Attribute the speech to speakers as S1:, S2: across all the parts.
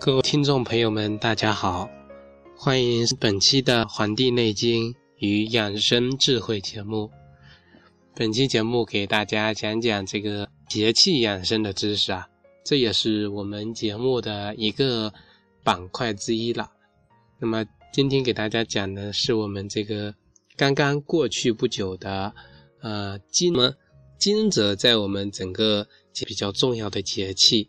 S1: 各位听众朋友们，大家好，欢迎本期的《黄帝内经与养生智慧》节目。本期节目给大家讲讲这个节气养生的知识啊，这也是我们节目的一个板块之一了。那么今天给大家讲的是我们这个刚刚过去不久的呃惊么惊蛰，在我们整个比较重要的节气，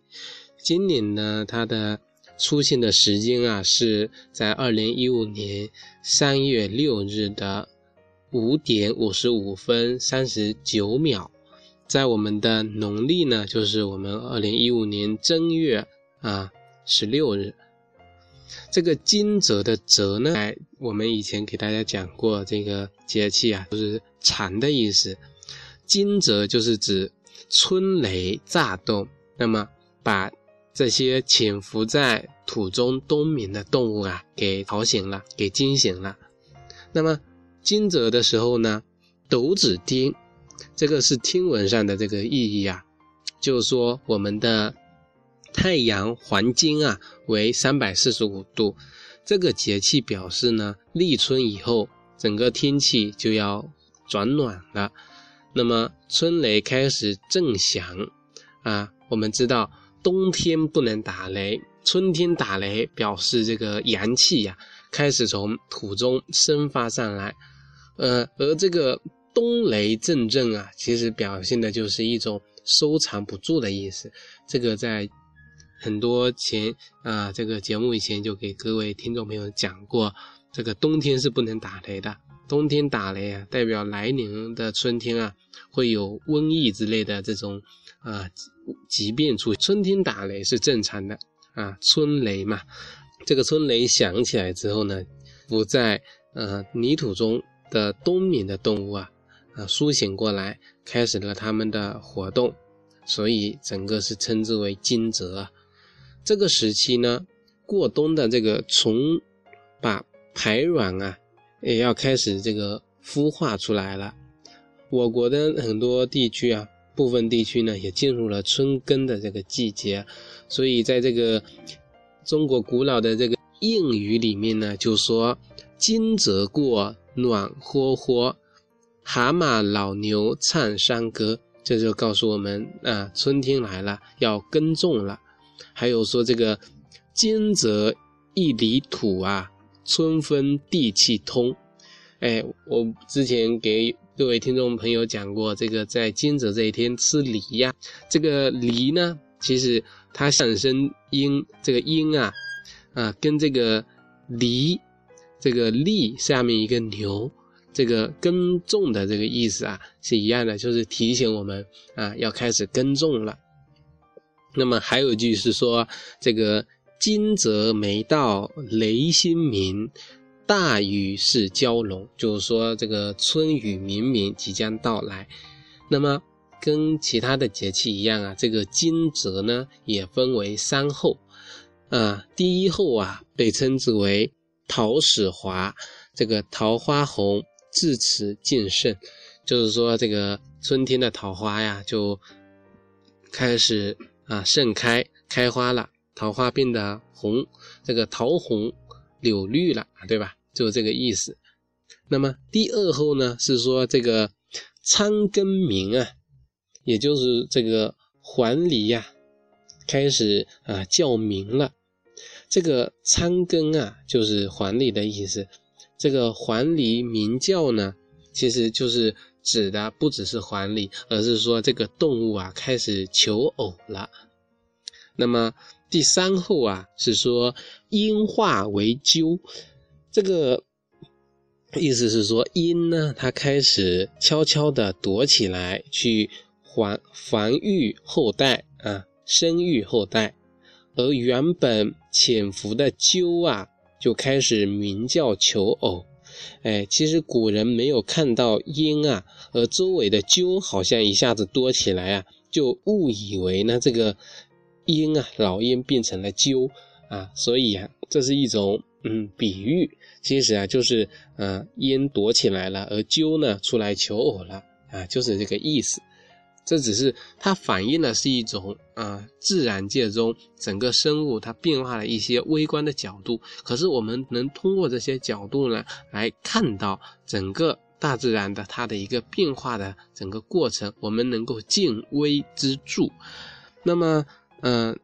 S1: 今年呢它的。出现的时间啊，是在二零一五年三月六日的五点五十五分三十九秒，在我们的农历呢，就是我们二零一五年正月啊十六日。这个惊蛰的蛰呢，哎，我们以前给大家讲过，这个节气啊，就是蝉的意思。惊蛰就是指春雷乍动，那么把。这些潜伏在土中冬眠的动物啊，给吵醒了，给惊醒了。那么惊蛰的时候呢，斗指丁，这个是听闻上的这个意义啊，就是说我们的太阳黄经啊为三百四十五度，这个节气表示呢，立春以后整个天气就要转暖了。那么春雷开始正响啊，我们知道。冬天不能打雷，春天打雷表示这个阳气呀开始从土中生发上来，呃，而这个冬雷阵阵啊，其实表现的就是一种收藏不住的意思。这个在很多前啊这个节目以前就给各位听众朋友讲过，这个冬天是不能打雷的，冬天打雷啊，代表来年的春天啊会有瘟疫之类的这种。啊，疾病出春天打雷是正常的啊，春雷嘛，这个春雷响起来之后呢，不在呃泥土中的冬眠的动物啊啊苏醒过来，开始了他们的活动，所以整个是称之为惊蛰。这个时期呢，过冬的这个虫把排卵啊也要开始这个孵化出来了。我国的很多地区啊。部分地区呢也进入了春耕的这个季节，所以在这个中国古老的这个谚语里面呢，就说“惊蛰过，暖和和，蛤蟆老牛唱山歌”，这就告诉我们啊，春天来了，要耕种了。还有说这个“惊蛰一犁土啊，春分地气通”。哎，我之前给。各位听众朋友讲过，这个在惊蛰这一天吃梨呀，这个梨呢，其实它上升音，这个音啊，啊，跟这个犁，这个犁下面一个牛，这个耕种的这个意思啊，是一样的，就是提醒我们啊，要开始耕种了。那么还有一句是说，这个惊蛰没到，雷星鸣。大雨是蛟龙，就是说这个春雨绵绵即将到来。那么跟其他的节气一样啊，这个惊蛰呢也分为三候啊。第一候啊被称之为桃始华，这个桃花红，至此尽盛，就是说这个春天的桃花呀就开始啊盛开开花了，桃花变得红，这个桃红柳绿了，对吧？就这个意思。那么第二后呢，是说这个仓庚鸣啊，也就是这个黄鹂呀，开始啊叫鸣了。这个仓庚啊，就是黄鹂的意思。这个黄鹂鸣叫呢，其实就是指的不只是黄鹂，而是说这个动物啊开始求偶了。那么第三后啊，是说鹰化为鸠。这个意思是说，鹰呢，它开始悄悄地躲起来，去防防御后代啊，生育后代；而原本潜伏的鸠啊，就开始鸣叫求偶。哎，其实古人没有看到鹰啊，而周围的鸠好像一下子多起来啊，就误以为呢，这个鹰啊，老鹰变成了鸠啊，所以啊，这是一种嗯比喻。其实啊，就是呃，鹰躲起来了，而鸠呢出来求偶了啊，就是这个意思。这只是它反映的是一种啊自然界中整个生物它变化的一些微观的角度。可是我们能通过这些角度呢，来看到整个大自然的它的一个变化的整个过程，我们能够见微知著。那么，嗯，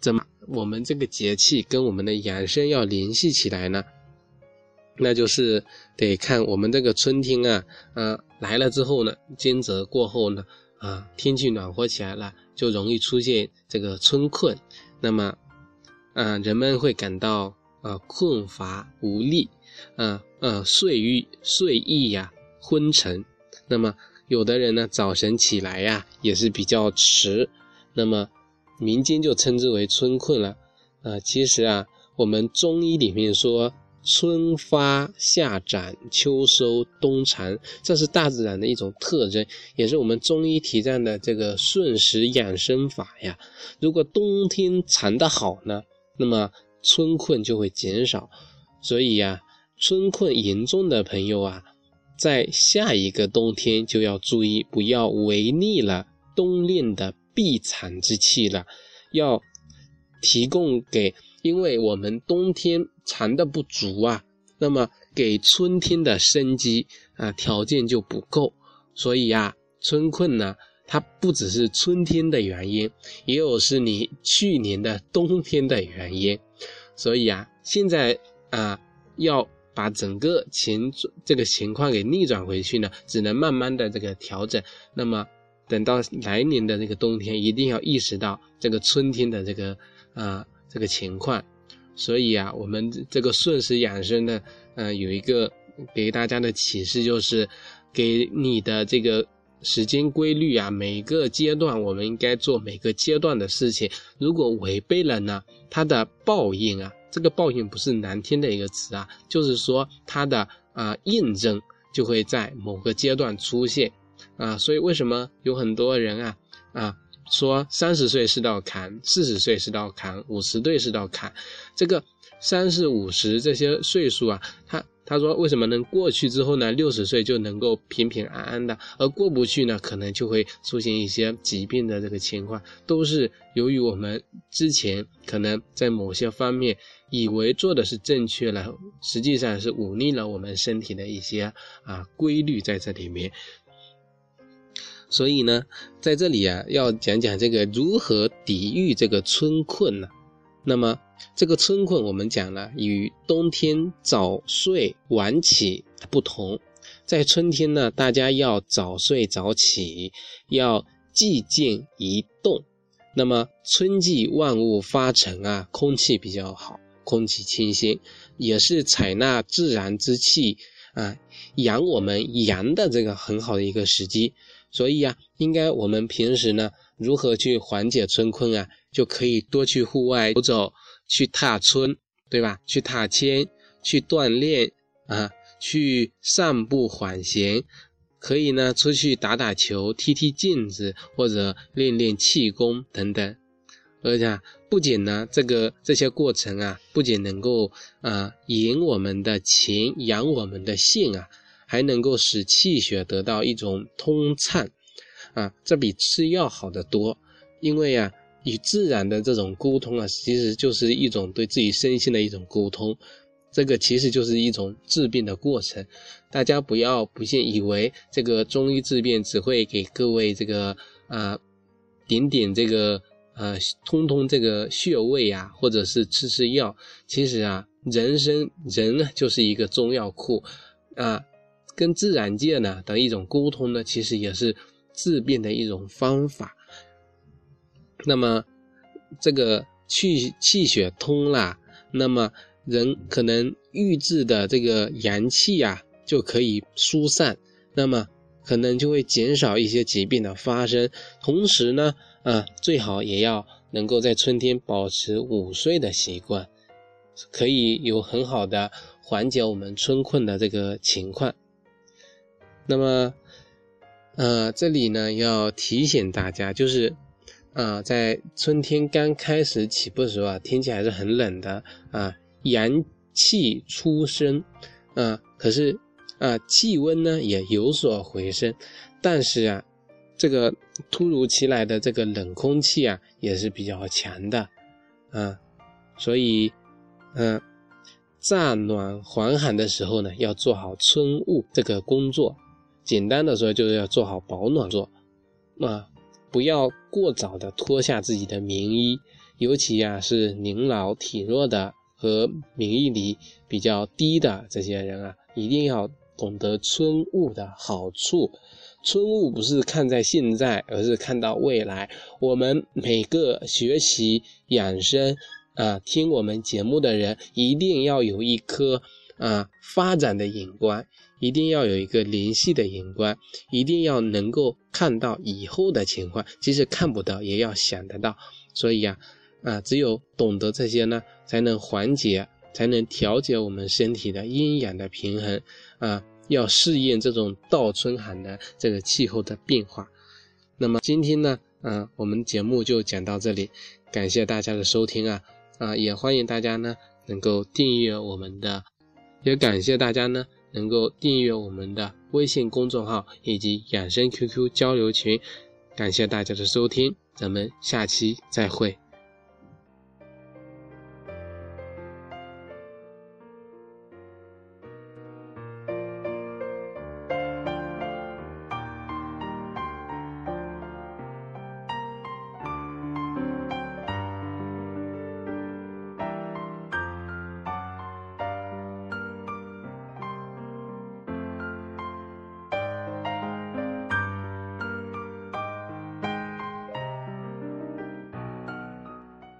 S1: 怎么我们这个节气跟我们的养生要联系起来呢？那就是得看我们这个春天啊，呃，来了之后呢，惊蛰过后呢，啊，天气暖和起来了，就容易出现这个春困。那么，嗯，人们会感到呃困乏无力，嗯呃睡欲睡意呀昏沉。那么，有的人呢，早晨起来呀也是比较迟。那么，民间就称之为春困了。啊，其实啊，我们中医里面说。春发夏长秋收冬藏，这是大自然的一种特征，也是我们中医提倡的这个顺时养生法呀。如果冬天藏得好呢，那么春困就会减少。所以呀，春困严重的朋友啊，在下一个冬天就要注意，不要违逆了冬令的必藏之气了，要提供给。因为我们冬天藏的不足啊，那么给春天的生机啊条件就不够，所以啊，春困呢，它不只是春天的原因，也有是你去年的冬天的原因，所以啊，现在啊要把整个情这个情况给逆转回去呢，只能慢慢的这个调整。那么等到来年的这个冬天，一定要意识到这个春天的这个啊。这个情况，所以啊，我们这个顺时养生呢，呃，有一个给大家的启示，就是给你的这个时间规律啊，每个阶段我们应该做每个阶段的事情。如果违背了呢，它的报应啊，这个报应不是难听的一个词啊，就是说它的啊印证就会在某个阶段出现啊。所以为什么有很多人啊啊？说三十岁是道坎，四十岁是道坎，五十岁是道坎。这个三四五十这些岁数啊，他他说为什么能过去之后呢？六十岁就能够平平安安的，而过不去呢，可能就会出现一些疾病的这个情况，都是由于我们之前可能在某些方面以为做的是正确了，实际上是忤逆了我们身体的一些啊规律在这里面。所以呢，在这里啊，要讲讲这个如何抵御这个春困呢？那么这个春困，我们讲了，与冬天早睡晚起不同，在春天呢，大家要早睡早起，要既静宜动。那么春季万物发陈啊，空气比较好，空气清新，也是采纳自然之气啊，养我们阳的这个很好的一个时机。所以啊，应该我们平时呢，如何去缓解春困啊？就可以多去户外走走，去踏春，对吧？去踏青，去锻炼啊，去散步缓闲，可以呢出去打打球、踢踢毽子，或者练练气功等等。而且不仅呢，这个这些过程啊，不仅能够啊引我们的情，养我们的性啊。还能够使气血得到一种通畅，啊，这比吃药好得多。因为啊，与自然的这种沟通啊，其实就是一种对自己身心的一种沟通。这个其实就是一种治病的过程。大家不要不信，以为这个中医治病只会给各位这个啊点点这个呃通通这个穴位啊，或者是吃吃药。其实啊，人生人呢就是一个中药库啊。跟自然界呢的一种沟通呢，其实也是治病的一种方法。那么这个气气血通了，那么人可能郁滞的这个阳气啊就可以疏散，那么可能就会减少一些疾病的发生。同时呢，啊，最好也要能够在春天保持午睡的习惯，可以有很好的缓解我们春困的这个情况。那么，呃，这里呢要提醒大家，就是，啊，在春天刚开始起步的时候啊，天气还是很冷的啊，阳气初生，啊，可是啊，气温呢也有所回升，但是啊，这个突如其来的这个冷空气啊，也是比较强的，啊，所以，嗯，乍暖还寒的时候呢，要做好春捂这个工作。简单的说，就是要做好保暖做，啊，不要过早的脱下自己的棉衣，尤其呀是年老体弱的和免疫力比较低的这些人啊，一定要懂得春捂的好处。春雾不是看在现在，而是看到未来。我们每个学习养生啊，听我们节目的人，一定要有一颗啊发展的眼光，一定要有一个联系的眼光，一定要能够看到以后的情况，即使看不到，也要想得到。所以呀，啊，只有懂得这些呢，才能缓解，才能调节我们身体的阴阳的平衡啊。要适应这种倒春寒的这个气候的变化。那么今天呢，嗯，我们节目就讲到这里，感谢大家的收听啊啊，也欢迎大家呢能够订阅我们的，也感谢大家呢能够订阅我们的微信公众号以及养生 QQ 交流群，感谢大家的收听，咱们下期再会。